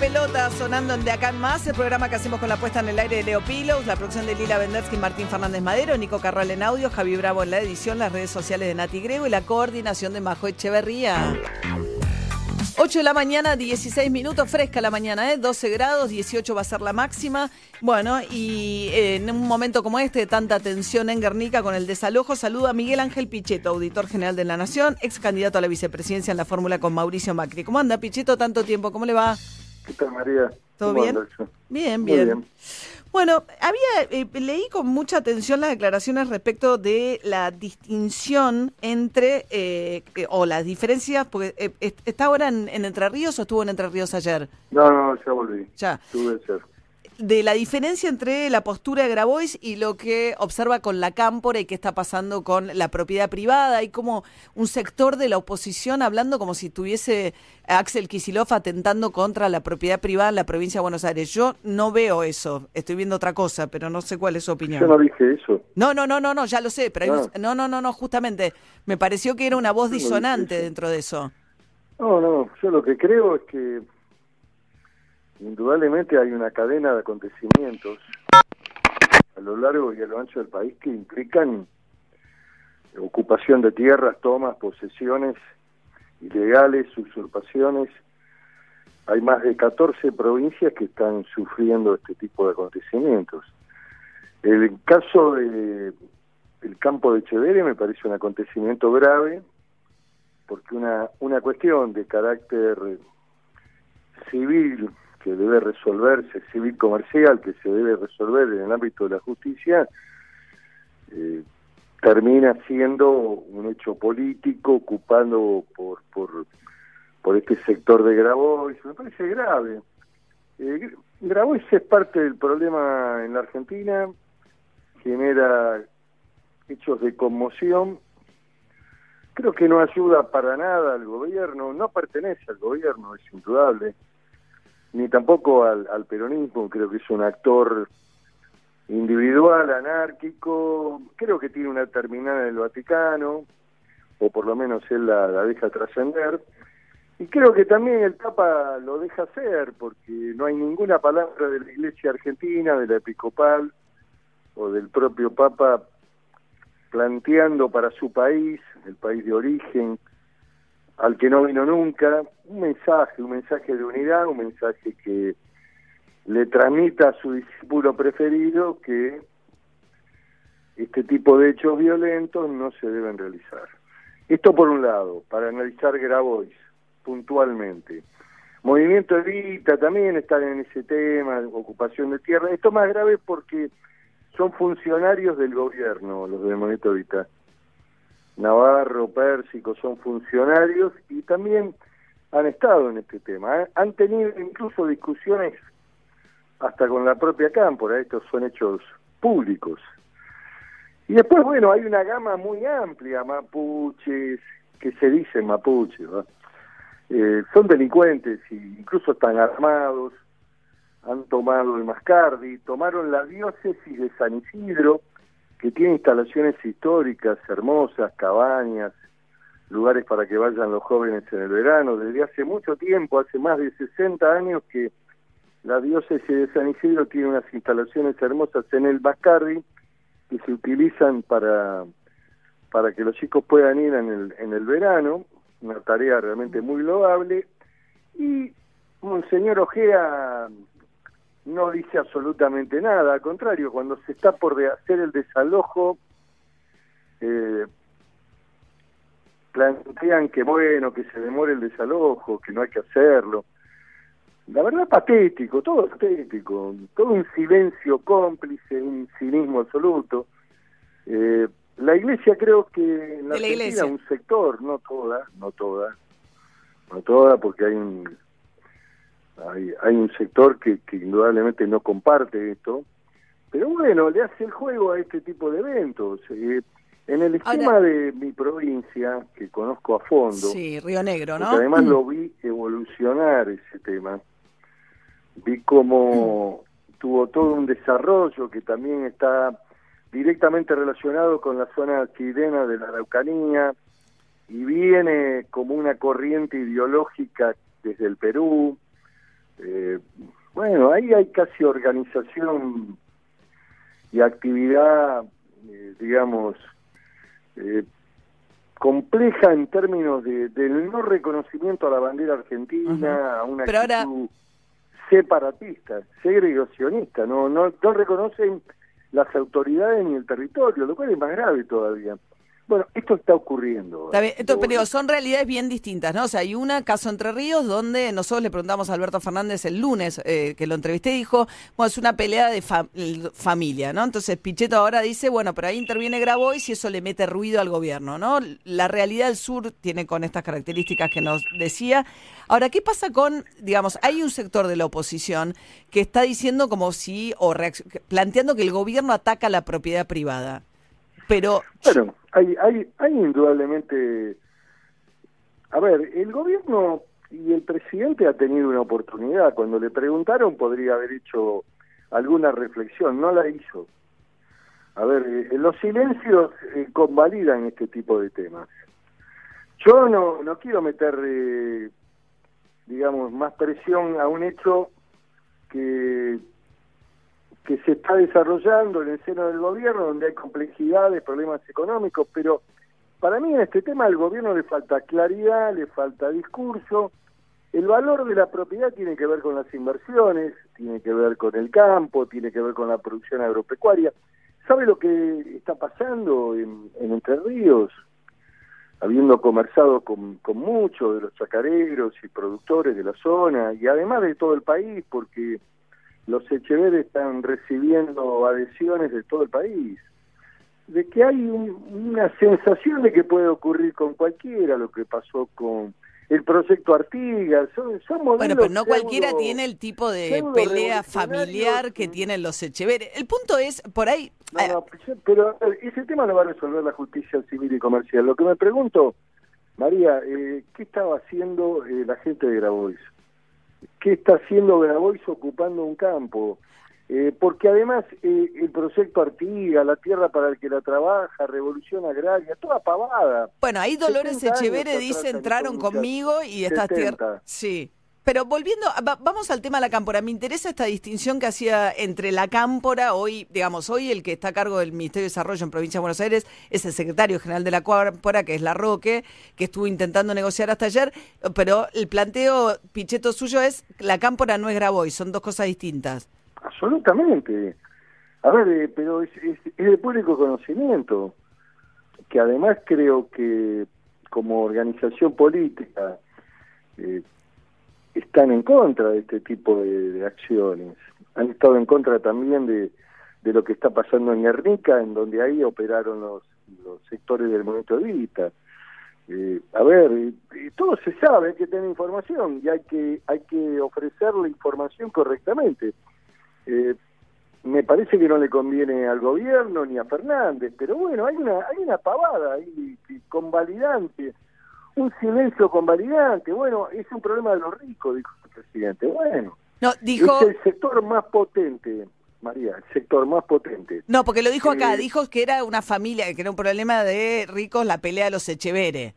Pelotas sonando De Acá en Más, el programa que hacemos con la puesta en el aire de Leo Pilos, la producción de Lila Vendersky, Martín Fernández Madero, Nico Carral en audio, Javi Bravo en la edición, las redes sociales de Nati Grego y la coordinación de Majo Echeverría. 8 de la mañana, 16 minutos, fresca la mañana, ¿eh? 12 grados, 18 va a ser la máxima. Bueno, y eh, en un momento como este, de tanta tensión en Guernica con el desalojo, saluda a Miguel Ángel Pichetto, auditor general de la Nación, ex candidato a la vicepresidencia en la fórmula con Mauricio Macri. ¿Cómo anda, Pichetto, tanto tiempo? ¿Cómo le va? ¿Qué tal, María? ¿Todo bien? Bien, bien. bien. Bueno, había eh, leí con mucha atención las declaraciones respecto de la distinción entre, eh, eh, o las diferencias, porque eh, est- ¿está ahora en, en Entre Ríos o estuvo en Entre Ríos ayer? No, no, ya volví. Ya. Tuve que ser. De la diferencia entre la postura de Grabois y lo que observa con la cámpora y qué está pasando con la propiedad privada. Hay como un sector de la oposición hablando como si tuviese a Axel Kisilov atentando contra la propiedad privada en la provincia de Buenos Aires. Yo no veo eso, estoy viendo otra cosa, pero no sé cuál es su opinión. Yo no dije eso. No, no, no, no, no, ya lo sé, pero hay un- Ah. no, no, no, no, justamente me pareció que era una voz no disonante dentro de eso. No, no, yo lo que creo es que indudablemente hay una cadena de acontecimientos a lo largo y a lo ancho del país que implican ocupación de tierras, tomas, posesiones ilegales, usurpaciones. Hay más de 14 provincias que están sufriendo este tipo de acontecimientos. El caso de el campo de Echeverre me parece un acontecimiento grave porque una, una cuestión de carácter civil que debe resolverse, civil comercial que se debe resolver en el ámbito de la justicia, eh, termina siendo un hecho político ocupando por, por, por este sector de Grabois. Me parece grave. Eh, Grabois es parte del problema en la Argentina, genera hechos de conmoción creo que no ayuda para nada al gobierno, no pertenece al gobierno, es indudable, ni tampoco al, peronismo, creo que es un actor individual, anárquico, creo que tiene una terminal en el Vaticano, o por lo menos él la deja trascender, y creo que también el Papa lo deja hacer, porque no hay ninguna palabra de la Iglesia Argentina, de la Episcopal, o del propio Papa planteando para su país, el país de origen, al que no vino nunca, un mensaje, un mensaje de unidad, un mensaje que le transmita a su discípulo preferido que este tipo de hechos violentos no se deben realizar. Esto por un lado, para analizar Grabois puntualmente. Movimiento Evita también están en ese tema, ocupación de tierra. Esto más grave porque son funcionarios del gobierno, los de Movimiento Evita. Navarro, Pérsico son funcionarios y también han estado en este tema. ¿eh? Han tenido incluso discusiones hasta con la propia Cámpora, estos son hechos públicos. Y después, bueno, hay una gama muy amplia, mapuches, que se dicen mapuches. Eh, son delincuentes e incluso están armados, han tomado el Mascardi, tomaron la diócesis de San Isidro, que tiene instalaciones históricas hermosas, cabañas, lugares para que vayan los jóvenes en el verano. Desde hace mucho tiempo, hace más de 60 años que la diócesis de San Isidro tiene unas instalaciones hermosas en el Mascardi que se utilizan para, para que los chicos puedan ir en el, en el verano, una tarea realmente muy loable. Y Monseñor Ojea no dice absolutamente nada, al contrario, cuando se está por hacer el desalojo, eh, plantean que bueno, que se demore el desalojo, que no hay que hacerlo. La verdad patético, todo patético, todo un silencio cómplice, un cinismo absoluto. Eh, la iglesia creo que en la, la Argentina iglesia. un sector, no toda, no toda, no toda porque hay un hay, hay un sector que, que indudablemente no comparte esto, pero bueno, le hace el juego a este tipo de eventos. Eh, en el esquema Ahora- de mi provincia, que conozco a fondo, Sí, Río Negro, ¿no? además lo vi evolucionar ese tema, vi cómo tuvo todo un desarrollo que también está directamente relacionado con la zona chilena de la Araucanía y viene como una corriente ideológica desde el Perú. Eh, bueno, ahí hay casi organización y actividad, eh, digamos, eh, compleja en términos de, del no reconocimiento a la bandera argentina, a una actitud separatista, segregacionista, no, no, no reconocen las autoridades ni el territorio, lo cual es más grave todavía. Bueno, esto está ocurriendo. Está pero son realidades bien distintas, ¿no? O sea, hay una, caso Entre Ríos, donde nosotros le preguntamos a Alberto Fernández el lunes, eh, que lo entrevisté, dijo, bueno, es una pelea de familia, ¿no? Entonces Pichetto ahora dice, bueno, pero ahí interviene Grabois y eso le mete ruido al gobierno, ¿no? La realidad del sur tiene con estas características que nos decía. Ahora, ¿qué pasa con, digamos, hay un sector de la oposición que está diciendo como si, o planteando que el gobierno ataca la propiedad privada? Pero... Bueno, hay, hay, hay indudablemente... A ver, el gobierno y el presidente ha tenido una oportunidad. Cuando le preguntaron podría haber hecho alguna reflexión, no la hizo. A ver, eh, los silencios eh, convalidan este tipo de temas. Yo no, no quiero meter, eh, digamos, más presión a un hecho que que se está desarrollando en el seno del gobierno, donde hay complejidades, problemas económicos, pero para mí en este tema al gobierno le falta claridad, le falta discurso. El valor de la propiedad tiene que ver con las inversiones, tiene que ver con el campo, tiene que ver con la producción agropecuaria. ¿Sabe lo que está pasando en, Entre Ríos? Habiendo conversado con, con muchos de los chacareros y productores de la zona, y además de todo el país, porque los Echeverri están recibiendo adhesiones de todo el país, de que hay una sensación de que puede ocurrir con cualquiera lo que pasó con el proyecto Artigas, son, Bueno, pero no cualquiera tiene el tipo de pelea familiar que tienen los Echeverri. El punto es, por ahí... No, eh, pero ese tema lo va a resolver la justicia civil y comercial. Lo que me pregunto, María, eh, ¿qué estaba haciendo eh, la gente de Grabois? Qué está haciendo Grabois ocupando un campo. Eh, porque además eh, el proyecto Artiga, la tierra para el que la trabaja, Revolución Agraria, toda pavada. Bueno, ahí Dolores Echeverre dice entraron conmigo y estas tierras... Sí. Pero volviendo, vamos al tema de la cámpora. Me interesa esta distinción que hacía entre la cámpora, hoy, digamos, hoy el que está a cargo del Ministerio de Desarrollo en Provincia de Buenos Aires es el secretario general de la cámpora, que es La Roque, que estuvo intentando negociar hasta ayer, pero el planteo picheto suyo es la cámpora no es Graboy, son dos cosas distintas. Absolutamente. A ver, eh, pero es, es, de público conocimiento, que además creo que como organización política, eh, están en contra de este tipo de, acciones. Han estado en contra también de, de, lo que está pasando en Guernica, en donde ahí operaron los, sectores del movimiento Evita. Eh, a ver, todo se sabe, hay que tener información y hay que hay que ofrecer la información correctamente. Eh, me parece que no le conviene al gobierno ni a Fernández, pero bueno, hay una hay una pavada ahí convalidante un silencio convalidante. Bueno, es un problema de los ricos, dijo el presidente. Bueno, no, dijo... es el sector más potente. María, el sector más potente. No, porque lo dijo acá, eh, dijo que era una familia, que era un problema de ricos la pelea de los Echeveres.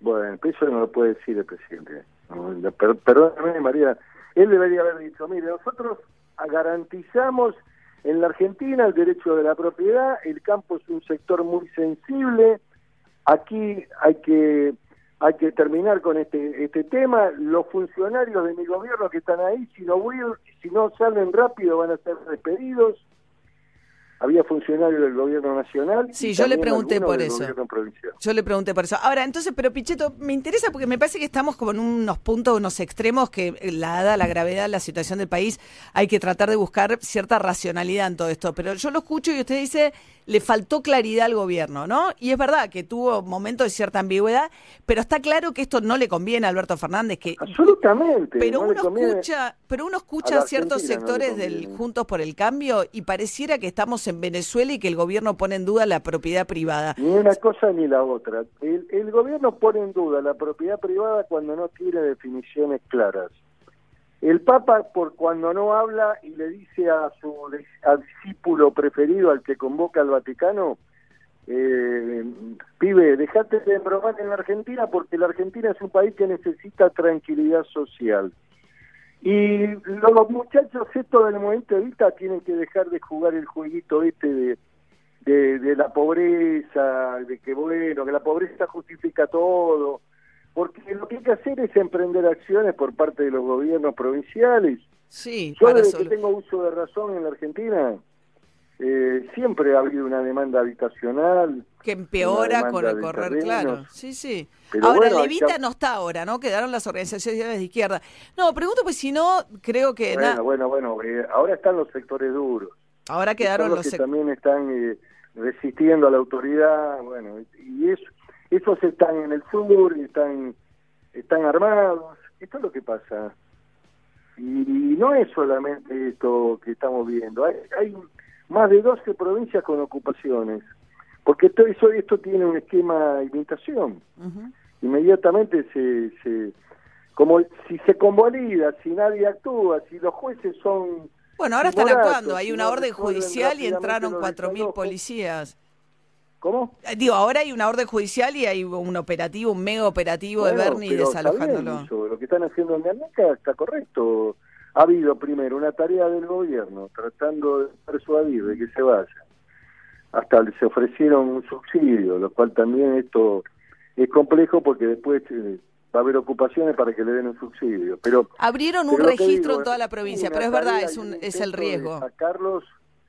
Bueno, eso no lo puede decir el presidente. perdóname, María, él debería haber dicho, mire, nosotros garantizamos en la Argentina el derecho de la propiedad, el campo es un sector muy sensible, aquí hay que hay que terminar con este este tema. Los funcionarios de mi gobierno que están ahí, si no si no salen rápido, van a ser despedidos. Había funcionarios del gobierno nacional. Sí, yo le pregunté por eso. Yo le pregunté por eso. Ahora, entonces, pero Pichetto, me interesa porque me parece que estamos como en unos puntos, unos extremos que, eh, la dada la gravedad, la situación del país, hay que tratar de buscar cierta racionalidad en todo esto. Pero yo lo escucho y usted dice, le faltó claridad al gobierno, ¿no? Y es verdad que tuvo momentos de cierta ambigüedad, pero está claro que esto no le conviene a Alberto Fernández. Que, Absolutamente. Pero uno escucha, pero uno escucha ciertos sectores del Juntos por el Cambio y pareciera que estamos en Venezuela y que el gobierno pone en duda la propiedad privada. Ni una cosa ni la otra. El, gobierno pone en duda la propiedad privada cuando no tiene definiciones claras. El Papa, por cuando no habla y le dice a su discípulo preferido, al que convoca al Vaticano, eh, pibe, dejate de bromar en la Argentina porque la Argentina es un país que necesita tranquilidad social. Y los muchachos estos del momento de vista tienen que dejar de jugar el jueguito este de, de, de la pobreza, de que bueno, que la pobreza justifica todo, porque lo que hay que hacer es emprender acciones por parte de los gobiernos provinciales. Sí, Yo desde que tengo uso de razón en la Argentina, eh, siempre ha habido una demanda habitacional, que empeora con el correr, terrenos. claro. Sí, sí. Pero ahora, bueno, Levita no está ahora, ¿no? Quedaron las organizaciones de izquierda. No, pregunto, pues si no, creo que Bueno, na- bueno, bueno, eh, ahora están los sectores duros. ahora que quedaron los... los que sec- también están eh, resistiendo a la autoridad, bueno, y eso, esos están en el sur, están, están armados, esto es lo que pasa. Y, no es solamente esto que estamos viendo, hay, hay más de 12 provincias con ocupaciones, porque todo eso, esto tiene un esquema de imitación inmediatamente se, se como si se convalida, si nadie actúa, si los jueces son Bueno, ahora están actuando. Hay una orden judicial y entraron los 4.000 desalojos. policías. ¿Cómo? Eh, Digo, ahora hay una orden judicial y hay un operativo, un mega operativo de Bueno, Bernie pero está desalojándolo. Lo que están haciendo en Guernica está correcto. Ha habido primero una tarea del gobierno tratando de persuadir de que se vaya. Hasta se ofrecieron un subsidio, lo cual también esto es complejo porque después eh, va a haber ocupaciones para que le den un subsidio. Pero Abrieron un registro digo, en toda la provincia, pero es verdad, es, un, es el riesgo. Sacarlos,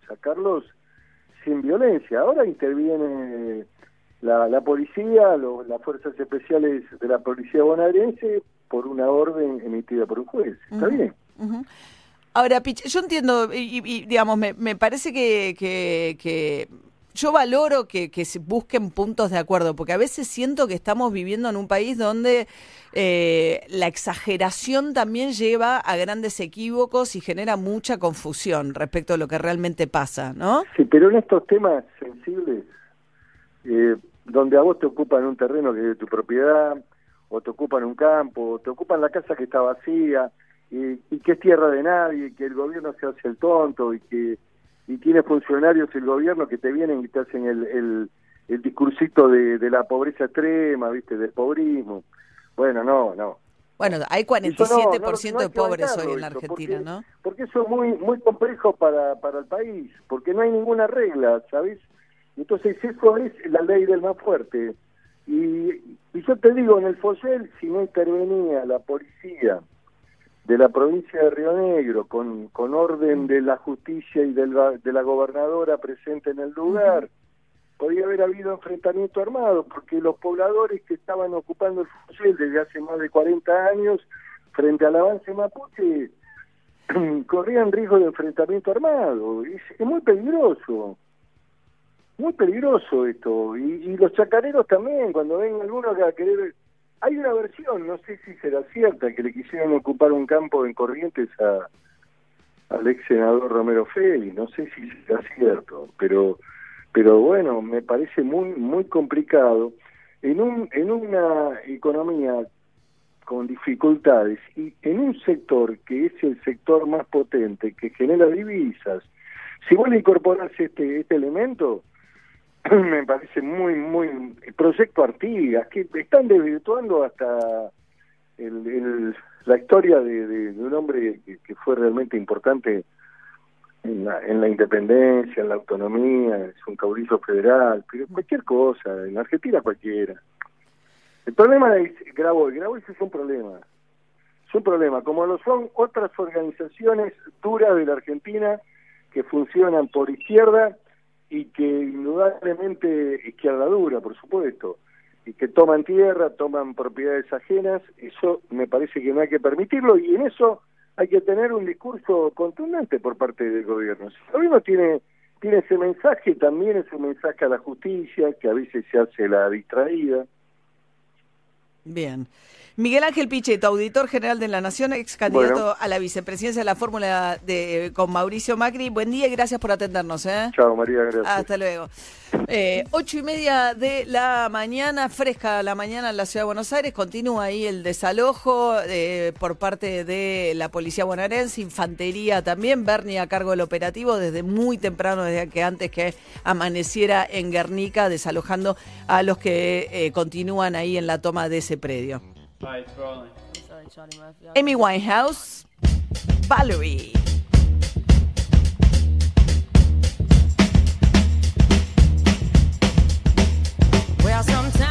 sacarlos sin violencia. Ahora interviene la, la policía, lo- las fuerzas especiales de la policía bonaerense por una orden emitida por un juez. Está bien. Ahora, Pich, yo entiendo, y, y- y, digamos, me, me parece que, que- que yo valoro que, que se busquen puntos de acuerdo, porque a veces siento que estamos viviendo en un país donde eh, la exageración también lleva a grandes equívocos y genera mucha confusión respecto a lo que realmente pasa, ¿no? Sí, pero en estos temas sensibles, eh, donde a vos te ocupan un terreno que es de tu propiedad, o te ocupan un campo, o te ocupan la casa que está vacía, y, y que es tierra de nadie, y que el gobierno se hace el tonto, y que y tiene funcionarios el gobierno que te vienen y te hacen el, el, el discursito de, de la pobreza extrema, viste, del pobrismo. Bueno, no, no. Bueno, hay Eso no, no, 47% no de pobres hoy en la Argentina, porque- ¿no? Porque eso es muy muy complejo para, para el país, porque no hay ninguna regla, ¿sabes? Entonces eso es la ley del más fuerte. Y, y yo te digo, en el Fosel, si no intervenía la policía de la provincia de Río Negro con, con orden de la justicia y del de la gobernadora presente en el lugar, podía haber habido enfrentamiento armado, porque los pobladores que estaban ocupando el Fosel desde hace más de 40 años, frente al avance mapuche, corrían riesgo de enfrentamiento armado. Es, es muy peligroso. Muy peligroso esto. Y, y los chacareros también, cuando ven algunos que a querer... Hay una versión, no sé si será cierta, que le quisieron ocupar un campo en Corrientes a al ex senador Romero Félix, no sé si será cierto, pero pero bueno, me parece muy muy complicado en un en una economía con dificultades y en un sector que es el sector más potente que genera divisas. Si vos le incorporás este este elemento, me parece muy muy el proyecto Artigas que están desvirtuando hasta el, la historia de, de- de un hombre que, que fue realmente importante en la, en la independencia, en la autonomía, es un caudillo federal, pero cualquier cosa, en Argentina cualquiera. El problema es Grabois, Grabois es un problema, es un problema, como lo son otras organizaciones duras de la Argentina que funcionan por izquierda y que indudablemente izquierda dura, por supuesto, y que toman tierra, toman propiedades ajenas, eso me parece que no hay que permitirlo y en eso hay que tener un discurso contundente por parte del gobierno. Si el gobierno tiene, tiene ese mensaje, también es un mensaje a la justicia, que a veces se hace la distraída. Bien. Miguel Ángel Pichetto, auditor general de la Nación, ex candidato Bueno. a la vicepresidencia de la fórmula de con Mauricio Macri. Buen día y gracias por atendernos. ¿eh? Chao, María, gracias. Hasta luego. Eh, ocho y media de la mañana, fresca la mañana en la ciudad de Buenos Aires, continúa ahí el desalojo eh, por parte de la policía bonaerense, infantería también, Bernie a cargo del operativo desde muy temprano, desde que antes que amaneciera en Guernica, desalojando a los que eh, continúan ahí en la toma de ese predio. Amy Winehouse, Valerie. out sometimes.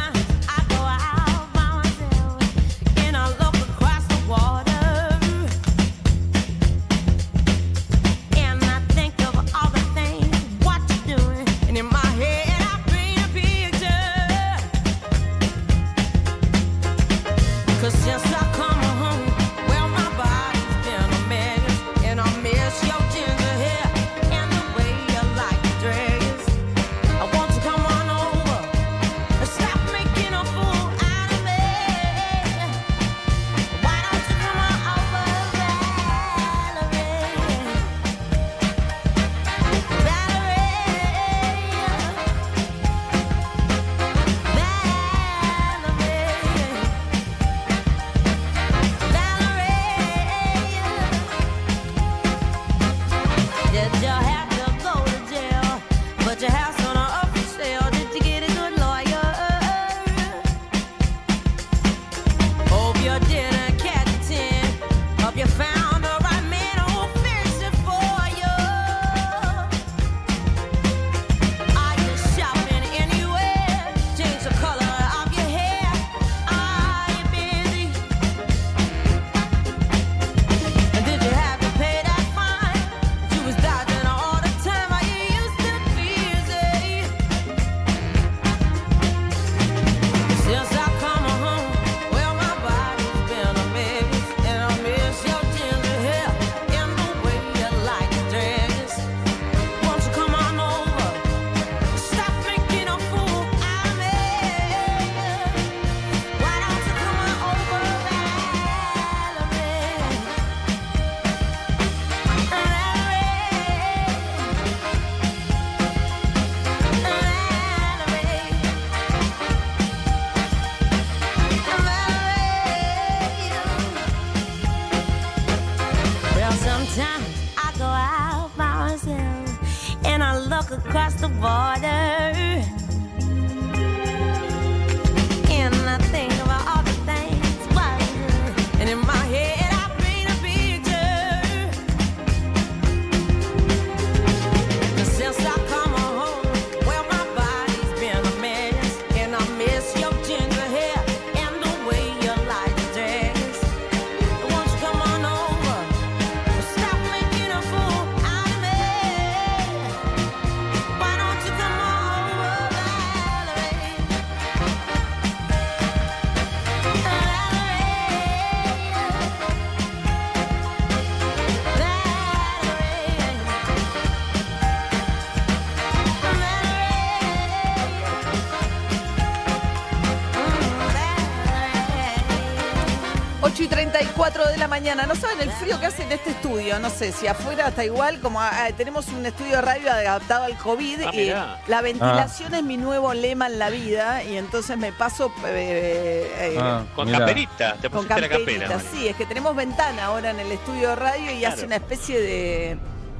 8 y 34 de la mañana. No saben el frío que hace en este estudio. No sé si afuera está igual. Como ah, tenemos un estudio de radio adaptado al COVID. Ah, la ventilación es mi nuevo lema en la vida. Y entonces me paso eh, eh, Ah, Con mirá. caperita, te con pusiste camperita. sí, es que tenemos ventana ahora en el estudio de radio y Claro. hace una especie de.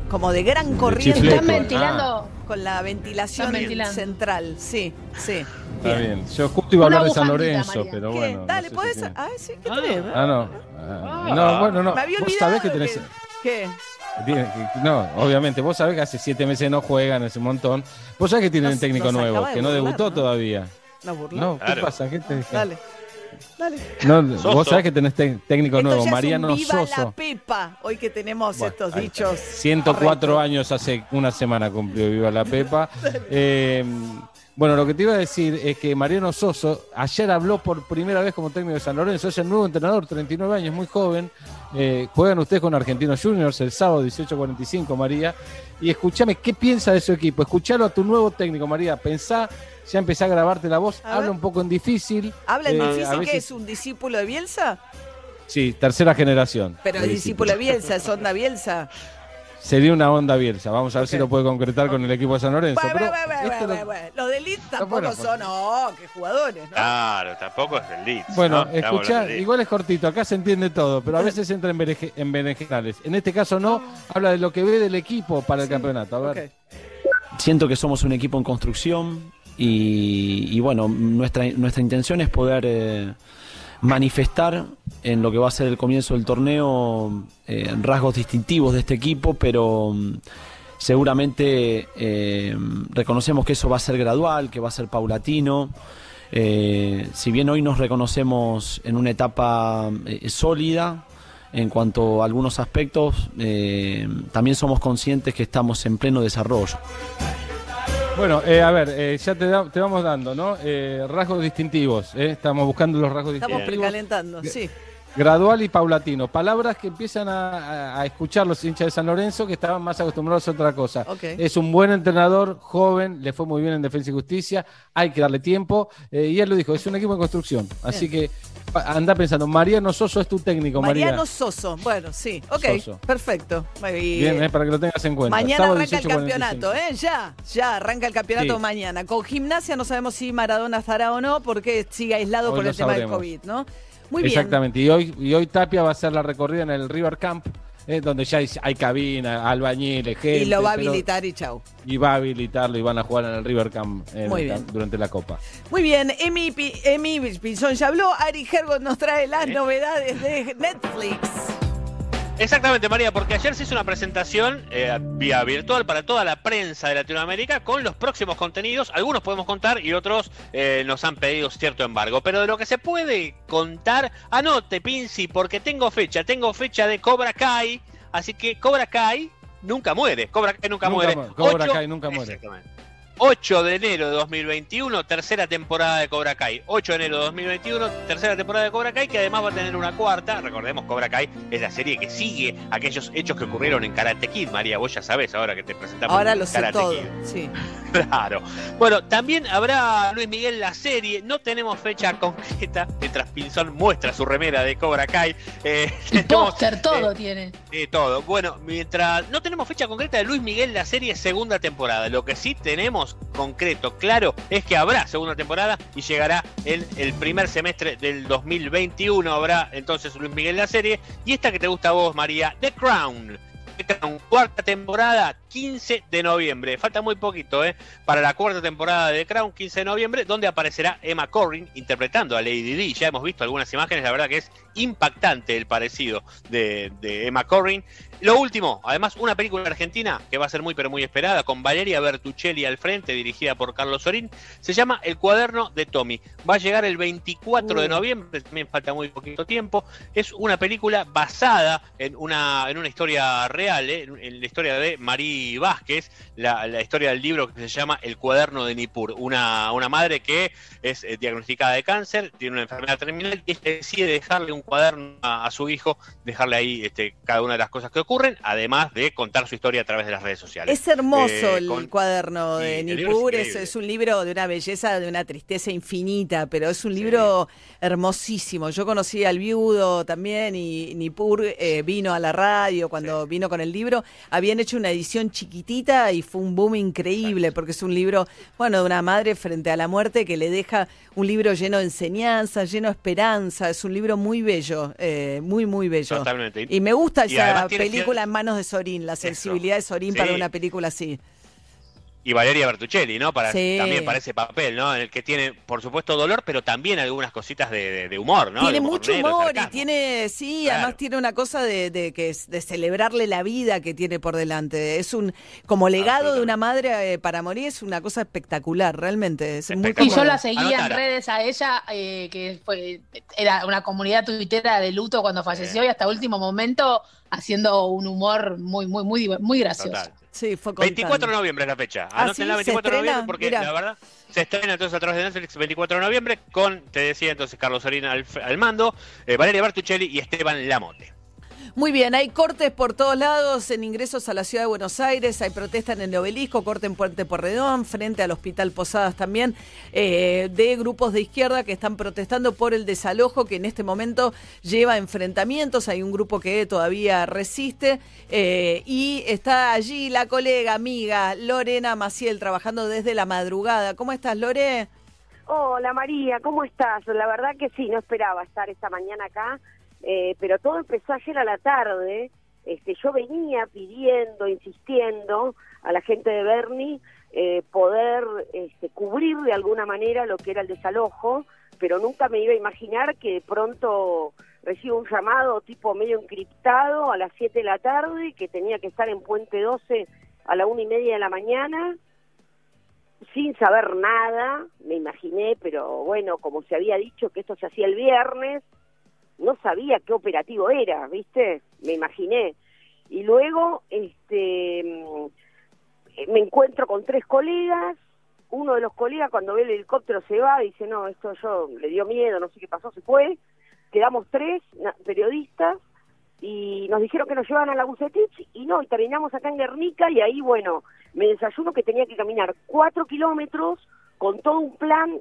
Como de gran corriente. chifleco. Están ventilando. Con la ventilación ventilando. central. Sí, sí. Está bien. Yo justo iba a hablar de San Lorenzo, María. pero ¿Qué? bueno. no Dale, sé podés. si Ah, sí, ¿qué Ah. tenés? Ah, no. Ah, no, bueno, no. Me había Vos sabés que tenés. ¿Qué? No, obviamente, vos sabés que hace siete meses no juegan, es un montón. Vos sabés que tienen Nos- un técnico nuevo, que no burlar, debutó ¿no? todavía. No burló. No, ¿qué Claro. pasa? ¿Qué te dije? Dale. Dale. No, Soso. vos sabés que tenés te- técnico Esto nuevo, ya Mariano es un viva la Soso. Pepa. Hoy que tenemos Bueno, estos dichos. 104 correctos. años hace una semana cumplió Viva la Pepa. Eh, bueno, lo que te iba a decir es que Mariano Soso ayer habló por primera vez como técnico de San Lorenzo. Es el nuevo entrenador, 39 años, muy joven. Eh, juegan ustedes con Argentinos Juniors el sábado 18.45, María. Y escúchame, ¿qué piensa de su equipo? Escuchalo a tu nuevo técnico, María. Pensá, ya empecé a grabarte la voz. A Habla ver. un poco en difícil. ¿Habla en Eh, a difícil que veces- es un discípulo de Bielsa? Sí, tercera generación. Pero es discípulo de Bielsa, es onda Bielsa. sería una onda Bielsa. Vamos a ver si lo puede concretar con el equipo de San Lorenzo. Esto lo-. Los de Leeds tampoco bueno, son, no, que jugadores, ¿no? Claro, tampoco es del Leeds. Bueno, ¿no? Escuchá, igual es cortito, acá se entiende todo, pero a veces entra en, berenje- en berenjenales. En este caso no, habla de lo que ve del equipo para el campeonato. A ver. Siento que somos un equipo en construcción y, bueno, nuestra, nuestra intención es poder eh, manifestar en lo que va a ser el comienzo del torneo eh, rasgos distintivos de este equipo, pero mm, seguramente eh, reconocemos que eso va a ser gradual, que va a ser paulatino. Si bien hoy nos reconocemos en una etapa sólida, en cuanto a algunos aspectos, también somos conscientes que estamos en pleno desarrollo. Bueno, eh, a ver, eh, ya te, da- te vamos dando, ¿no? Eh, rasgos distintivos, ¿eh? estamos buscando los rasgos Estamos distintivos. precalentando, sí. Gradual y paulatino. Palabras que empiezan a, escuchar los hinchas de San Lorenzo que estaban más acostumbrados a otra cosa. Es un buen entrenador, joven, le fue muy bien en Defensa y Justicia, hay que darle tiempo. eh, y él lo dijo, es un equipo en construcción. Así que anda pensando, Mariano Soso es tu técnico, María. Mariano Soso, bueno, sí, ok, Soso. perfecto. Bien, eh, para que lo tengas en cuenta. Mañana Sábado arranca el 18:45. campeonato, ¿eh? Ya, ya arranca el campeonato Sí. mañana. Con gimnasia no sabemos si Maradona estará o no, porque sigue aislado Hoy por el tema del. COVID, ¿no? Muy bien. Exactamente. Y hoy, y hoy Tapia va a hacer la recorrida en el River Camp, eh, donde ya hay, hay cabina, albañiles, gente. Y lo va a pero- habilitar y chau. y va a habilitarlo y van a jugar en el River Camp en Muy bien. durante la Copa. Muy bien, Emi, Emi Pinzón ya habló. Ari Hergot nos trae las ¿Eh? novedades de Netflix. Exactamente, María, porque ayer se hizo una presentación eh, vía virtual para toda la prensa de Latinoamérica con los próximos contenidos. Algunos podemos contar y otros eh, nos han pedido cierto embargo. Pero de lo que se puede contar, anote, Pinci, porque tengo fecha. Tengo fecha de Cobra Kai. Así que Cobra Kai nunca muere. Cobra Kai nunca, Nunca muere. mu- Cobra Kai nunca muere. Exactamente. 8 de enero de 2021, tercera temporada de Cobra Kai. 8 de enero de 2021, tercera temporada de Cobra Kai, que además va a tener una cuarta. Recordemos, Cobra Kai es la serie que sigue aquellos hechos que ocurrieron en Karate Kid. María, vos ya sabés ahora que te presentamos Ahora lo sé Karate todo. Kid. Sí. Claro. Bueno, también habrá Luis Miguel la serie. No tenemos fecha concreta, mientras Pinzón muestra su remera de Cobra Kai. Eh, tenemos, póster, todo eh, tiene. de todo. Bueno, mientras no tenemos fecha concreta de Luis Miguel la serie segunda temporada, lo que sí tenemos concreto, claro, es que habrá segunda temporada y llegará en el primer semestre del 2021. Habrá entonces Luis Miguel la serie y esta que te gusta a vos, María, The Crown. The Crown, cuarta temporada, 15 de noviembre. Falta muy poquito, ¿eh? Para la cuarta temporada de The Crown, 15 de noviembre, donde aparecerá Emma Corrin interpretando a Lady Di. Ya hemos visto algunas imágenes, la verdad que es impactante el parecido de, de Emma Corrin. Lo último, además, una película argentina que va a ser muy pero muy esperada, con Valeria Bertuccelli al frente, dirigida por Carlos Sorín, se llama El cuaderno de Tommy. Va a llegar el 24 de noviembre, también falta muy poquito tiempo. Es una película basada en una, en una historia real, ¿eh? en, la historia de Marí Vázquez, la, la historia del libro que se llama El cuaderno de Nippur. Una, una madre que es eh, diagnosticada de cáncer, tiene una enfermedad terminal y decide dejarle un cuaderno a, a su hijo, dejarle ahí este, cada una de las cosas que ocurren, además de contar su historia a través de las redes sociales. Es hermoso Eh, el con- cuaderno de libro es es, un libro de una belleza, de una tristeza infinita, pero es un libro hermosísimo. Yo conocí al viudo también y Nippur eh, vino a la radio cuando vino con el libro. Habían hecho una edición chiquitita y fue un boom increíble porque es un libro, bueno, de una madre frente a la muerte que le deja un libro lleno de enseñanza, lleno de esperanza. Es un libro muy bello, eh, muy, muy bello. Totalmente. Y me gusta Y esa tiene película en manos de Sorín, la sensibilidad de Sorín Sí. para una película así. Y Valeria Bertuccelli, ¿no? Para, Sí. También para ese papel, ¿no? En el que tiene, por supuesto, dolor, pero también algunas cositas de, de- de humor, ¿no? tiene mucho humor y tiene, sí, Claro. además tiene una cosa de, de que es de celebrarle la vida que tiene por delante. Es un, como legado de una madre eh, para morir, es una cosa espectacular, realmente. Es muy Y yo la seguía en redes a ella, eh, que fue, era una comunidad tuitera de luto cuando falleció y hasta último momento haciendo un humor muy, muy, muy, muy gracioso. Total. Sí, fue 24 de noviembre es la fecha. Ah, Anótenla ¿sí? ¿Se 24 de noviembre porque Mirá. la verdad se estrena entonces a través de Netflix 24 de noviembre con, te decía entonces, Carlos Solina al, al mando, eh, Valeria Bertuccelli y Esteban Lamote. Muy bien, hay cortes por todos lados en ingresos a la ciudad de Buenos Aires, hay protestas en el obelisco, corte en Puente Porredón, frente al Hospital Posadas también, eh, de grupos de izquierda que están protestando por el desalojo que en este momento lleva enfrentamientos, hay un grupo que todavía resiste eh, y está allí la colega, amiga Lorena Maciel, trabajando desde la madrugada. ¿Cómo estás, Lore? Hola María, ¿cómo estás? La verdad que sí, no esperaba estar esta mañana acá, eh, pero todo empezó ayer a la tarde. Este, yo venía pidiendo, insistiendo a la gente de Bernie eh, poder este, cubrir de alguna manera lo que era el desalojo, pero nunca me iba a imaginar que de pronto recibo un llamado tipo medio encriptado a las 7 de la tarde, que tenía que estar en Puente 12 a la una y media de la mañana, sin saber nada, me imaginé, pero bueno, como se había dicho que esto se hacía el viernes, no sabía qué operativo era, ¿viste? Me imaginé. Y luego, este, mm, me encuentro con tres colegas, uno de los colegas cuando ve el helicóptero se va, dice, no, esto yo le dio miedo, no sé qué pasó, se fue, quedamos tres periodistas, y nos dijeron que nos llevaban a la Bucetich y no, y terminamos acá en Guernica y ahí, bueno, me desayuno que tenía que caminar cuatro kilómetros con todo un plan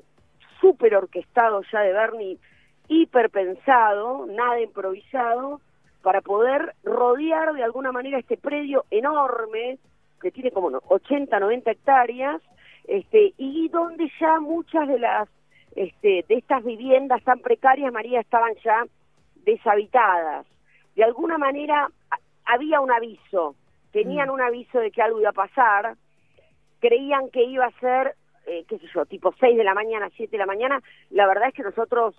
súper orquestado ya de Bernie, hiper pensado, nada improvisado, para poder rodear de alguna manera este predio enorme, que tiene como no, 80, 90 hectáreas, este, y donde ya muchas de las este, de estas viviendas tan precarias, María, estaban ya deshabitadas. De alguna manera había un aviso, tenían un aviso de que algo iba a pasar, creían que iba a ser, eh, qué sé yo, tipo 6 de la mañana, 7 de la mañana, la verdad es que nosotros,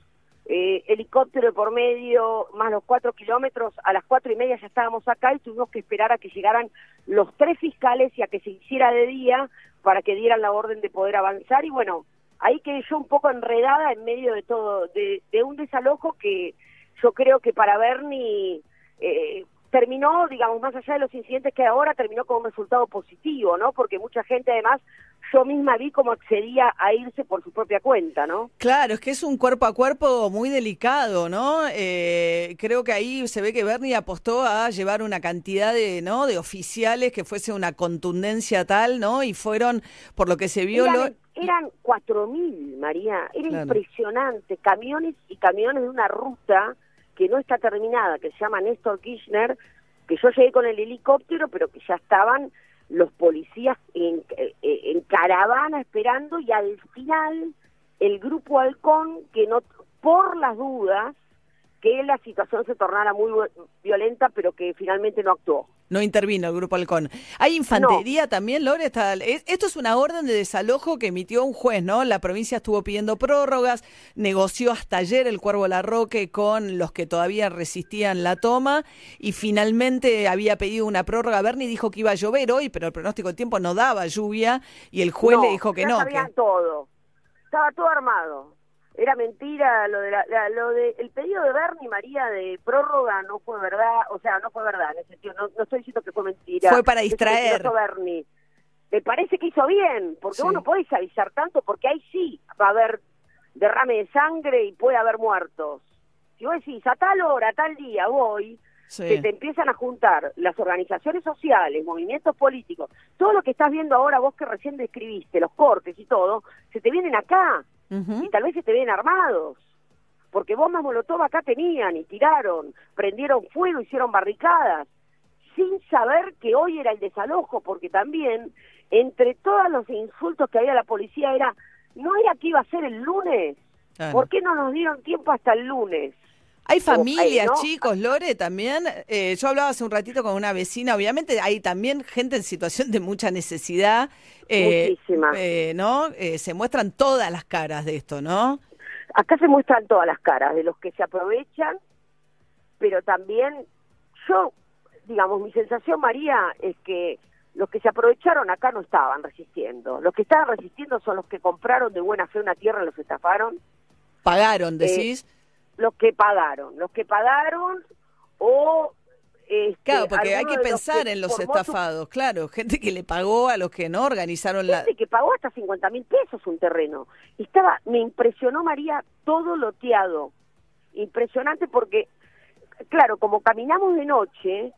eh, helicóptero por medio, más los cuatro kilómetros, a las cuatro y media ya estábamos acá y tuvimos que esperar a que llegaran los tres fiscales y a que se hiciera de día para que dieran la orden de poder avanzar. Y bueno, ahí quedé yo un poco enredada en medio de todo, de, de un desalojo que yo creo que para Bernie eh, terminó, digamos, más allá de los incidentes que ahora, terminó con un resultado positivo, ¿no? Porque mucha gente además, yo misma vi cómo accedía a irse por su propia cuenta, ¿no? Claro, es que es un cuerpo a cuerpo muy delicado, ¿no? Eh, creo que ahí se ve que Bernie apostó a llevar una cantidad de, ¿no? De oficiales que fuese una contundencia tal, ¿no? Y fueron, por lo que se vio, lo- Eran, eran 4.000, María, era Claro. impresionante, camiones y camiones de una ruta que no está terminada, que se llama Néstor Kirchner, que yo llegué con el helicóptero, pero que ya estaban los policías en, eh, en caravana esperando y al final el grupo Halcón, que no, por las dudas, que la situación se tornara muy vi- violenta, pero que finalmente no actuó. No intervino el Grupo Halcón. ¿Hay infantería también, Lore? Está- es- esto es una orden de desalojo que emitió un juez, ¿no? La provincia estuvo pidiendo prórrogas, negoció hasta ayer el Cuervo Larroque con los que todavía resistían la toma y finalmente había pedido una prórroga. Bernie dijo que iba a llover hoy, pero el pronóstico del tiempo no daba lluvia y el juez No, le dijo que ya no. sabían que- todo. Estaba todo armado. Era mentira lo de la, la- lo de el pedido de Bernie María de prórroga no fue verdad, o sea, no fue verdad en ese sentido, no, no estoy diciendo que fue mentira. Fue para distraer. Bernie. Me parece que hizo bien, porque Sí. vos no podés avisar tanto, porque ahí sí va a haber derrame de sangre y puede haber muertos. Si vos decís, a tal hora, a tal día voy, Sí. que te empiezan a juntar las organizaciones sociales, movimientos políticos, todo lo que estás viendo ahora vos que recién describiste, los cortes y todo, se te vienen acá Y tal vez se te vienen armados. Porque bombas molotov acá tenían y tiraron, prendieron fuego, hicieron barricadas, sin saber que hoy era el desalojo, porque también entre todos los insultos que había a la policía era, no era que iba a ser el lunes, Claro. ¿por qué no nos dieron tiempo hasta el lunes? Hay familias, eh, ¿no? chicos, Lore, también. Eh, yo hablaba hace un ratito con una vecina, obviamente hay también gente en situación de mucha necesidad. eh, Muchísima. eh, ¿No? Eh, se muestran todas las caras de esto, ¿no? acá se muestran todas las caras de los que se aprovechan, pero también yo, digamos, mi sensación, María, es que los que se aprovecharon acá no estaban resistiendo. Los que estaban resistiendo son los que compraron de buena fe una tierra y los estafaron, Pagaron, decís. Los que pagaron, los que pagaron o... este, claro, porque hay que pensar que en los su estafados, claro. Gente que le pagó a los que no organizaron la. gente que pagó hasta 50 mil pesos un terreno. Estaba, me impresionó María todo loteado. Impresionante porque claro, como caminamos de noche,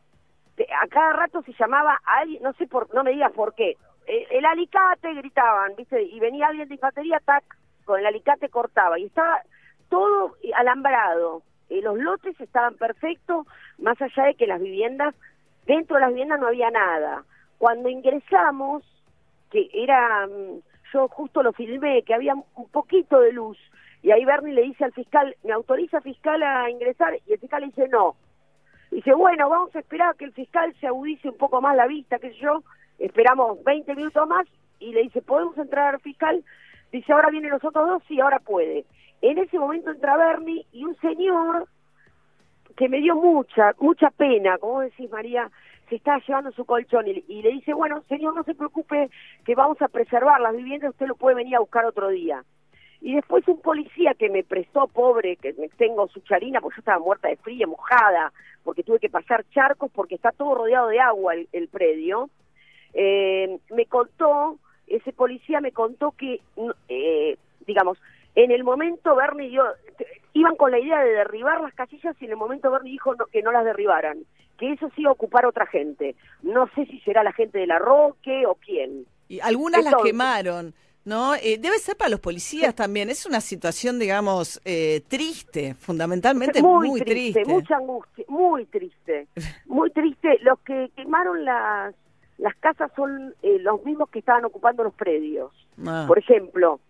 a cada rato se llamaba a alguien, no sé por, no me digas por qué, el, el alicate gritaban, ¿viste? Y venía alguien de infantería, tac, con el alicate cortaba. Y estaba todo alambrado. Eh, los lotes estaban perfectos, más allá de que las viviendas, dentro de las viviendas no había nada. Cuando ingresamos, que era, mm, yo justo lo filmé, que había un poquito de luz, y ahí Bernie le dice al fiscal, ¿me autoriza fiscal a ingresar? Y el fiscal le dice no. Dice, bueno, vamos a esperar a que el fiscal se agudice un poco más la vista, que yo, esperamos 20 minutos más, y le dice, ¿podemos entrar al fiscal? Dice, ahora vienen los otros dos, sí, ahora puede. En ese momento entra Bernie y un señor que me dio mucha, mucha pena, como decís María, se está llevando su colchón y, y le dice, bueno, señor, no se preocupe, que vamos a preservar las viviendas, usted lo puede venir a buscar otro día. Y después un policía que me prestó, pobre, que me tengo su charina, porque yo estaba muerta de frío, mojada, porque tuve que pasar charcos, porque está todo rodeado de agua el, el predio, eh, me contó, ese policía me contó que, eh, digamos, en el momento Bernie dio, iban con la idea de derribar las casillas y en el momento Bernie dijo no- que no las derribaran, que eso sí iba a ocupar otra gente. No sé si será la gente de la Roque o quién. Y algunas las quemaron, ¿no? Eh, debe ser para los policías también. Es una situación, digamos, eh, triste, fundamentalmente muy, triste. mucha angustia, muy triste, muy triste. Los que quemaron las las casas son eh, los mismos que estaban ocupando los predios. Ah, Por ejemplo,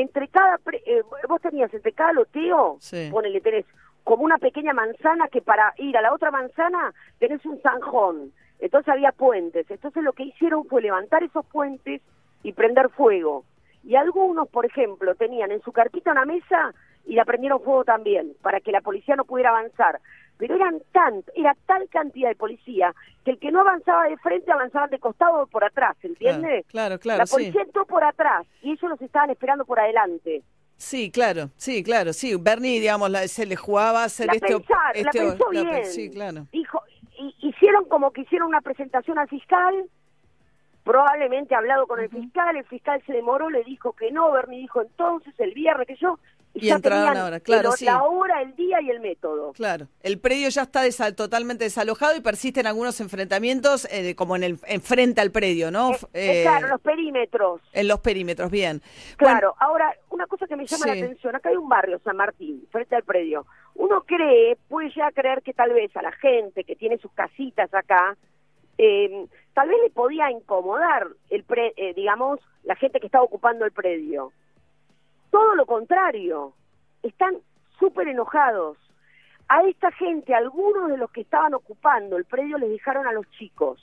entre cada pre- eh, vos tenías entre cada loteo, Sí. ponele, tenés como una pequeña manzana que para ir a la otra manzana tenés un zanjón. Entonces había puentes. Entonces lo que hicieron fue levantar esos puentes y prender fuego. Y algunos, por ejemplo, tenían en su carpita una mesa y la prendieron fuego también, para que la policía no pudiera avanzar. Pero eran tan, era tal cantidad de policía que el que no avanzaba de frente avanzaban de costado o por atrás, ¿entiende? Claro, claro, la sí. policía entró por atrás y ellos los estaban esperando por adelante. Sí, claro, sí, claro, sí. Bernie, digamos, la- se le jugaba a hacer La este... op- pensaron, la este- pensó la bien. Sí, claro. Dijo, y, hicieron como que hicieron una presentación al fiscal, probablemente ha hablado con el fiscal, el fiscal se demoró, le dijo que no, Bernie dijo entonces, el viernes, que yo, y, ya entraron ahora, claro, el- sí. la hora, el día y el método. Claro, el predio ya está desa- totalmente desalojado y persisten algunos enfrentamientos eh, como en el en frente al predio, ¿no? Eh, eh, eh, claro, los perímetros. En los perímetros, bien. Claro, ahora, una cosa que me llama Sí. la atención, acá hay un barrio, San Martín, frente al predio. Uno cree, puede ya creer que tal vez a la gente que tiene sus casitas acá, eh, tal vez le podía incomodar, el pre, eh, digamos, la gente que estaba ocupando el predio. Todo lo contrario, están súper enojados. A esta gente, algunos de los que estaban ocupando el predio les dejaron a los chicos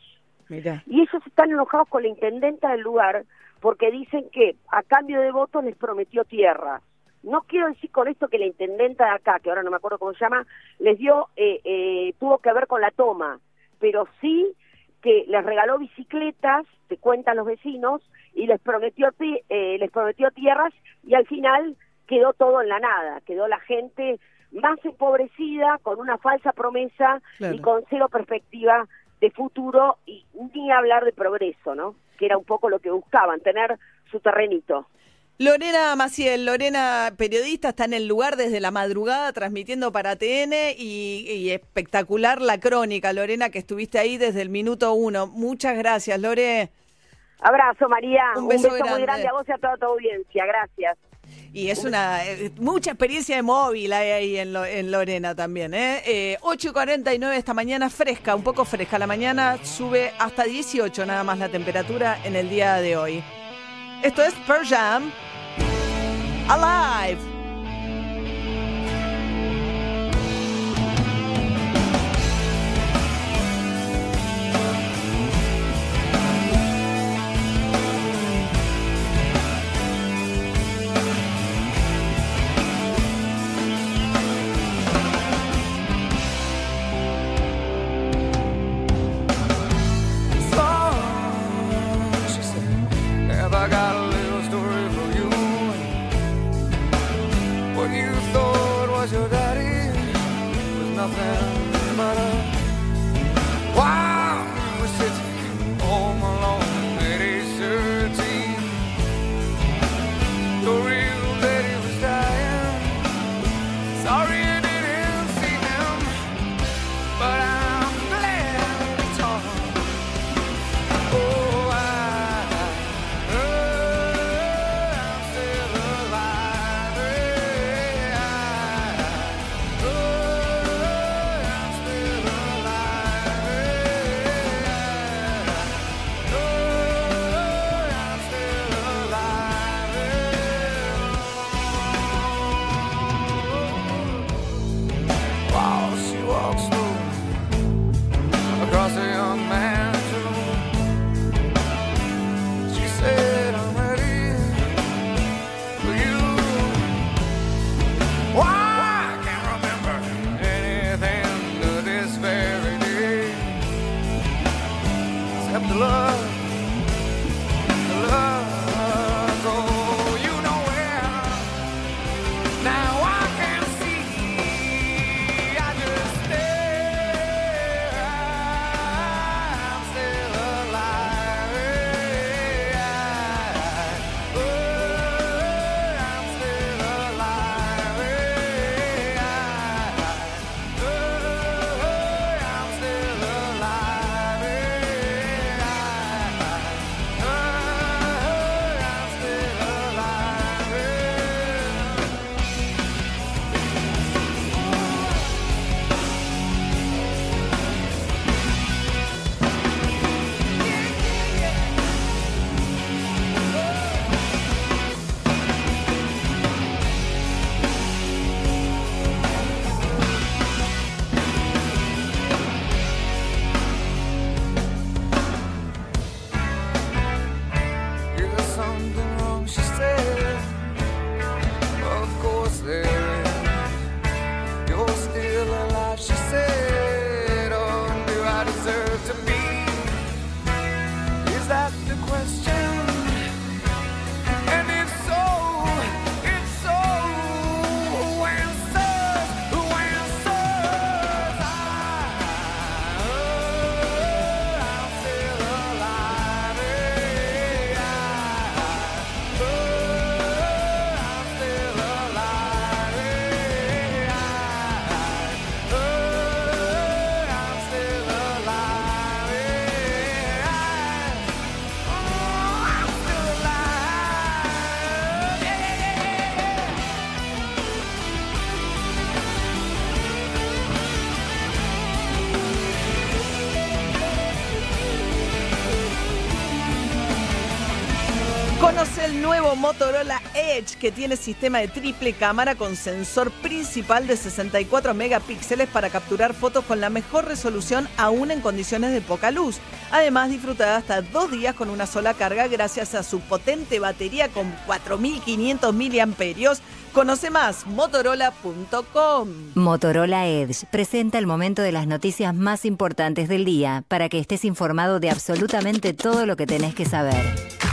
Mira. y ellos están enojados con la intendenta del lugar porque dicen que a cambio de votos les prometió tierra. No quiero decir con esto que la intendenta de acá, que ahora no me acuerdo cómo se llama, les dio, eh, eh, tuvo que ver con la toma, pero sí que les regaló bicicletas, te cuentan los vecinos, y les prometió, ti- eh, les prometió tierras y al final quedó todo en la nada, quedó la gente más empobrecida, con una falsa promesa Claro. y con cero perspectiva de futuro y ni hablar de progreso, ¿no? Que era un poco lo que buscaban, tener su terrenito. Lorena Maciel, Lorena, periodista, está en el lugar desde la madrugada transmitiendo para TN y, y espectacular la crónica, Lorena, que estuviste ahí desde el minuto uno. Muchas gracias, Lore. Abrazo, María. Un Un beso grande. muy grande a vos y a toda tu audiencia. Gracias. Y es una eh, mucha experiencia de móvil hay ahí en, Lo- en Lorena también. ¿eh? Eh, 8 y 49 esta mañana fresca, un poco fresca. La mañana sube hasta 18 nada más la temperatura en el día de hoy. Esto es Pearl Jam. Alive. Motorola Edge que tiene sistema de triple cámara con sensor principal de 64 megapíxeles para capturar fotos con la mejor resolución aún en condiciones de poca luz. Además, disfruta hasta dos días con una sola carga gracias a su potente batería con 4500 miliamperios. Conoce más, motorola.com. Motorola Edge presenta el momento de las noticias más importantes del día para que estés informado de absolutamente todo lo que tenés que saber.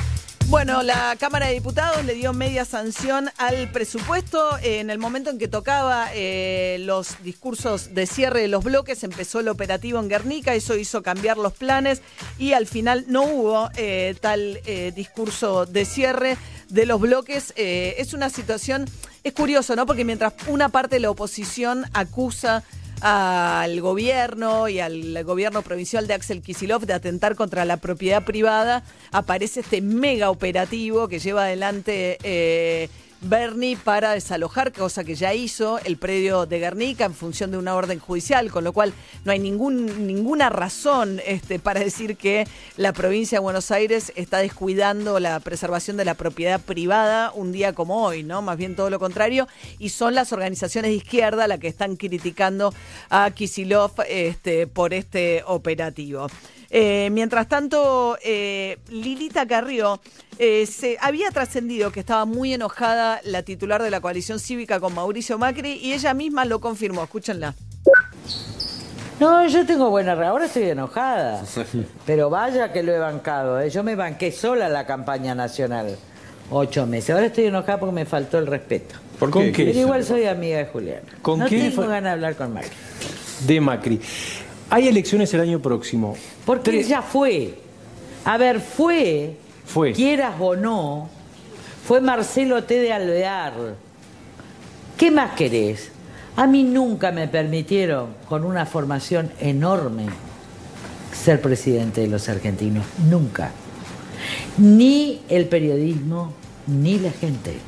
Bueno, la Cámara de Diputados le dio media sanción al presupuesto. En el momento en que tocaba eh, los discursos de cierre de los bloques, empezó el operativo en Guernica, eso hizo cambiar los planes y al final no hubo eh, tal eh, discurso de cierre de los bloques. Es una situación, es curioso, ¿no? Porque mientras una parte de la oposición acusa al gobierno y al gobierno provincial de Axel Kisilov de atentar contra la propiedad privada, aparece este mega operativo que lleva adelante eh, Bernie para desalojar, cosa que ya hizo el predio de Guernica en función de una orden judicial, con lo cual no hay ningún, ninguna razón este, para decir que la provincia de Buenos Aires está descuidando la preservación de la propiedad privada un día como hoy, ¿no? Más bien todo lo contrario, y son las organizaciones de izquierda las que están criticando a Kisilov este, por este operativo. Eh, mientras tanto, eh, Lilita Carrió eh, se había trascendido que estaba muy enojada la titular de la coalición cívica con Mauricio Macri y ella misma lo confirmó. Escúchenla. No, yo tengo buena re- ahora estoy enojada. Pero vaya que lo he bancado, ¿eh? yo me banqué sola la campaña nacional. Ocho meses. Ahora estoy enojada porque me faltó el respeto. ¿Por ¿Con qué? Pero igual soy amiga de Julián. ¿Con no qué? tengo ganas de hablar con Macri. De Macri. Hay elecciones el año próximo. Porque él ya fue. A ver, fue, Fue. quieras o no, fue Marcelo T. de Alvear. ¿Qué más querés? A mí nunca me permitieron, con una formación enorme, ser presidente de los argentinos. Nunca. Ni el periodismo, ni la gente.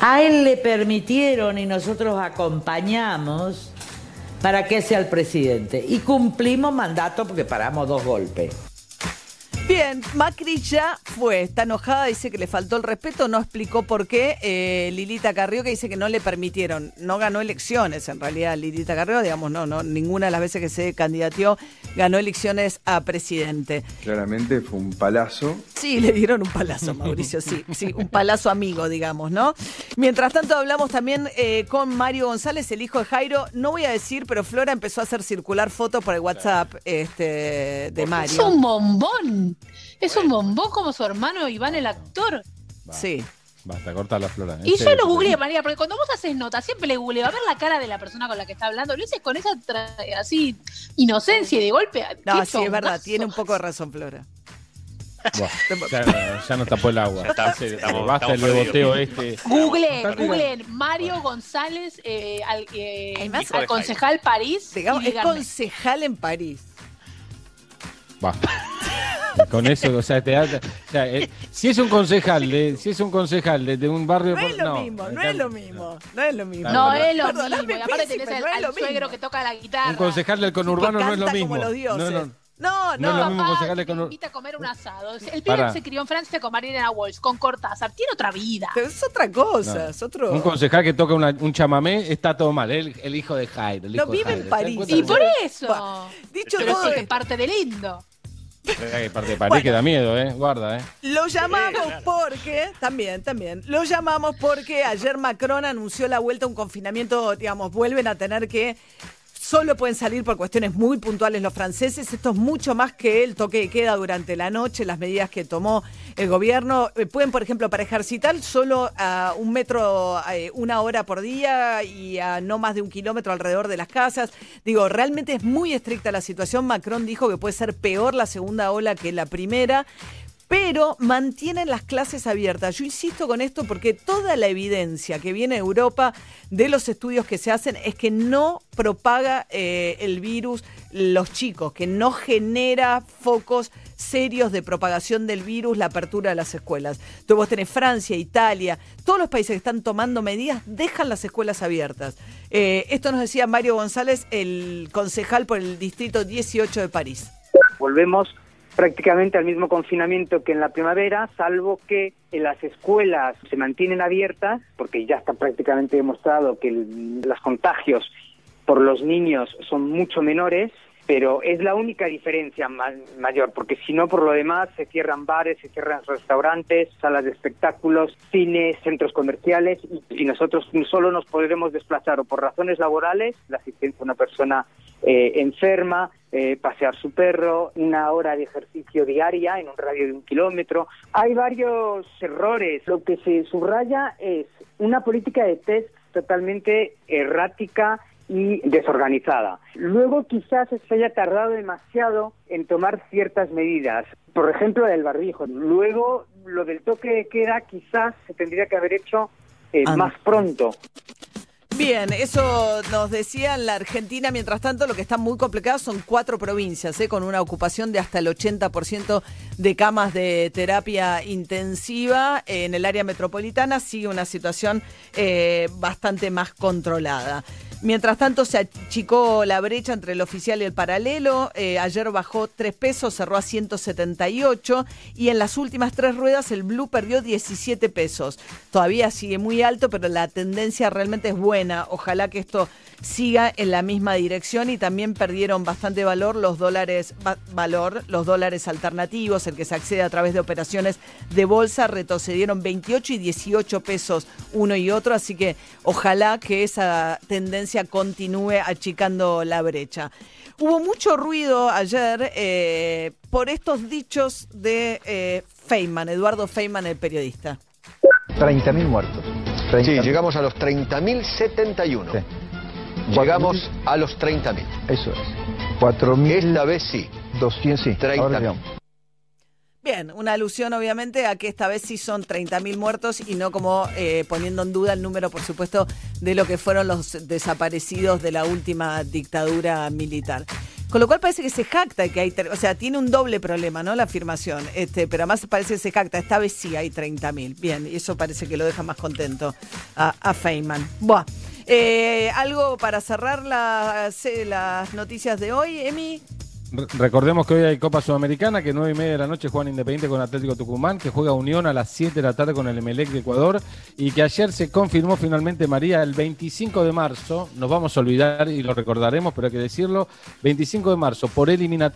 A él le permitieron y nosotros acompañamos para que sea el presidente. Y cumplimos mandato porque paramos dos golpes. Bien, Macri ya fue, está enojada, dice que le faltó el respeto, no explicó por qué. Eh, Lilita Carrió que dice que no le permitieron, no ganó elecciones en realidad Lilita Carrió, digamos, no, no, ninguna de las veces que se candidateó ganó elecciones a presidente. Claramente fue un palazo Sí, le dieron un palazo, Mauricio, sí, sí, un palazo amigo, digamos, ¿no? Mientras tanto, hablamos también eh, con Mario González, el hijo de Jairo. No voy a decir, pero Flora empezó a hacer circular fotos por el WhatsApp este, de Es Mario. un bombón. Es un bombón como su hermano Iván, el actor. Sí. Basta, corta la flora. Y yo serio. lo googleé, María, porque cuando vos haces notas, siempre le googleo a ver la cara de la persona con la que está hablando. Lo dices con esa tra- así inocencia y de golpe. No, qué sí, es verdad, tiene un poco de razón, Flora. Buah, ya, ya nos tapó el agua. Está, estamos- basta el estamos perdidos. este. Google, Google, Mario González, eh, al, eh, al concejal París. Digamos, es concejal en París. Va. Con eso, o sea, te da- o sea, eh, si es un concejal, de, si es un concejal de, de un barrio, No es lo no, mismo, no es lo mismo, no es lo mismo. No es lo mismo. Y aparte tenés al, al suegro mismo. que toca la guitarra. Un concejal del conurbano no es lo mismo. como los dioses. No, no. No, No es lo mismo Papá conur- invita a comer un asado. El pibe que se crió en Francia con Mariana Walsh, con Cortázar. Tiene otra vida. Pero es otra cosa, No. es otro. Un concejal que toca una- un chamamé está todo mal. El, el hijo de Jairo. El No, hijo de vive en. París. ¿Se dan Y por eso. Dicho Pero todo sí es parte de lindo. Verdad que parte de París Bueno. que da miedo, ¿eh? Guarda, ¿eh? Lo llamamos porque, también, también, lo llamamos porque ayer Macron anunció la vuelta a un confinamiento, digamos, vuelven a tener que, solo pueden salir por cuestiones muy puntuales los franceses, esto es mucho más que el toque de queda durante la noche, las medidas que tomó el gobierno, Eh, pueden, por ejemplo, para ejercitar solo a un metro, eh, una hora por día y a no más de un kilómetro alrededor de las casas, digo, realmente es muy estricta la situación, Macron dijo que puede ser peor la segunda ola que la primera, pero mantienen las clases abiertas. Yo insisto con esto porque toda la evidencia que viene de Europa de los estudios que se hacen es que no propaga eh, el virus los chicos, que no genera focos serios de propagación del virus la apertura de las escuelas. Entonces vos tenés Francia, Italia, todos los países que están tomando medidas dejan las escuelas abiertas. Eh, esto nos decía Mario González, el concejal por el distrito 18 de París. volvemos prácticamente al mismo confinamiento que en la primavera, salvo que en las escuelas se mantienen abiertas, porque ya está prácticamente demostrado que los contagios por los niños son mucho menores, pero es la única diferencia ma- mayor, porque si no, por lo demás, se cierran bares, se cierran restaurantes, salas de espectáculos, cines, centros comerciales, y, y nosotros solo nos podremos desplazar o por razones laborales, la asistencia a una persona eh, enferma, eh, pasear su perro, una hora de ejercicio diaria en un radio de un kilómetro. Hay varios errores. Lo que se subraya es una política de test totalmente errática y desorganizada. Luego quizás se haya tardado demasiado en tomar ciertas medidas, por ejemplo el barbijo. Luego lo del toque de queda quizás se tendría que haber hecho eh, Ah. más pronto. Bien, eso nos decía en la Argentina. Mientras tanto, lo que está muy complicado son cuatro provincias, ¿eh? con una ocupación de hasta el 80% de camas de terapia intensiva. En el área metropolitana sigue una situación eh, bastante más controlada. Mientras tanto, se achicó la brecha entre el oficial y el paralelo. Eh, ayer bajó 3 pesos, cerró a 178. Y en las últimas tres ruedas, el Blue perdió 17 pesos. Todavía sigue muy alto, pero la tendencia realmente es buena. Ojalá que esto siga en la misma dirección. Y también perdieron bastante valor los dólares, va- valor, los dólares alternativos, el que se accede a través de operaciones de bolsa. Retrocedieron 28 y 18 pesos uno y otro. Así que ojalá que esa tendencia continúe achicando la brecha. Hubo mucho ruido ayer eh, por estos dichos de eh, Feynman, Eduardo Feynman, el periodista. 30.000 muertos. Sí, llegamos a los 30.071. Sí. Llegamos a los 30.000. Eso es. 4.200, Esta vez sí. sí. 30.000. Ahora digamos. Bien, una alusión obviamente a que esta vez sí son 30.000 muertos y no como eh, poniendo en duda el número, por supuesto, de lo que fueron los desaparecidos de la última dictadura militar. Con lo cual parece que se jacta que hay, o sea, tiene un doble problema, ¿no? La afirmación, este, pero además parece que se jacta, esta vez sí hay 30.000. Bien, y eso parece que lo deja más contento a, a Feynman. Buah. Eh, ¿Algo para cerrar las, las noticias de hoy, Emi? Re- Recordemos que hoy hay Copa Sudamericana, que 9 y media de la noche juegan Independiente con Atlético Tucumán, que juega Unión a las 7 de la tarde con el Emelec de Ecuador, y que ayer se confirmó finalmente, María, el 25 de marzo, nos vamos a olvidar y lo recordaremos, pero hay que decirlo, 25 de marzo, por eliminatoria.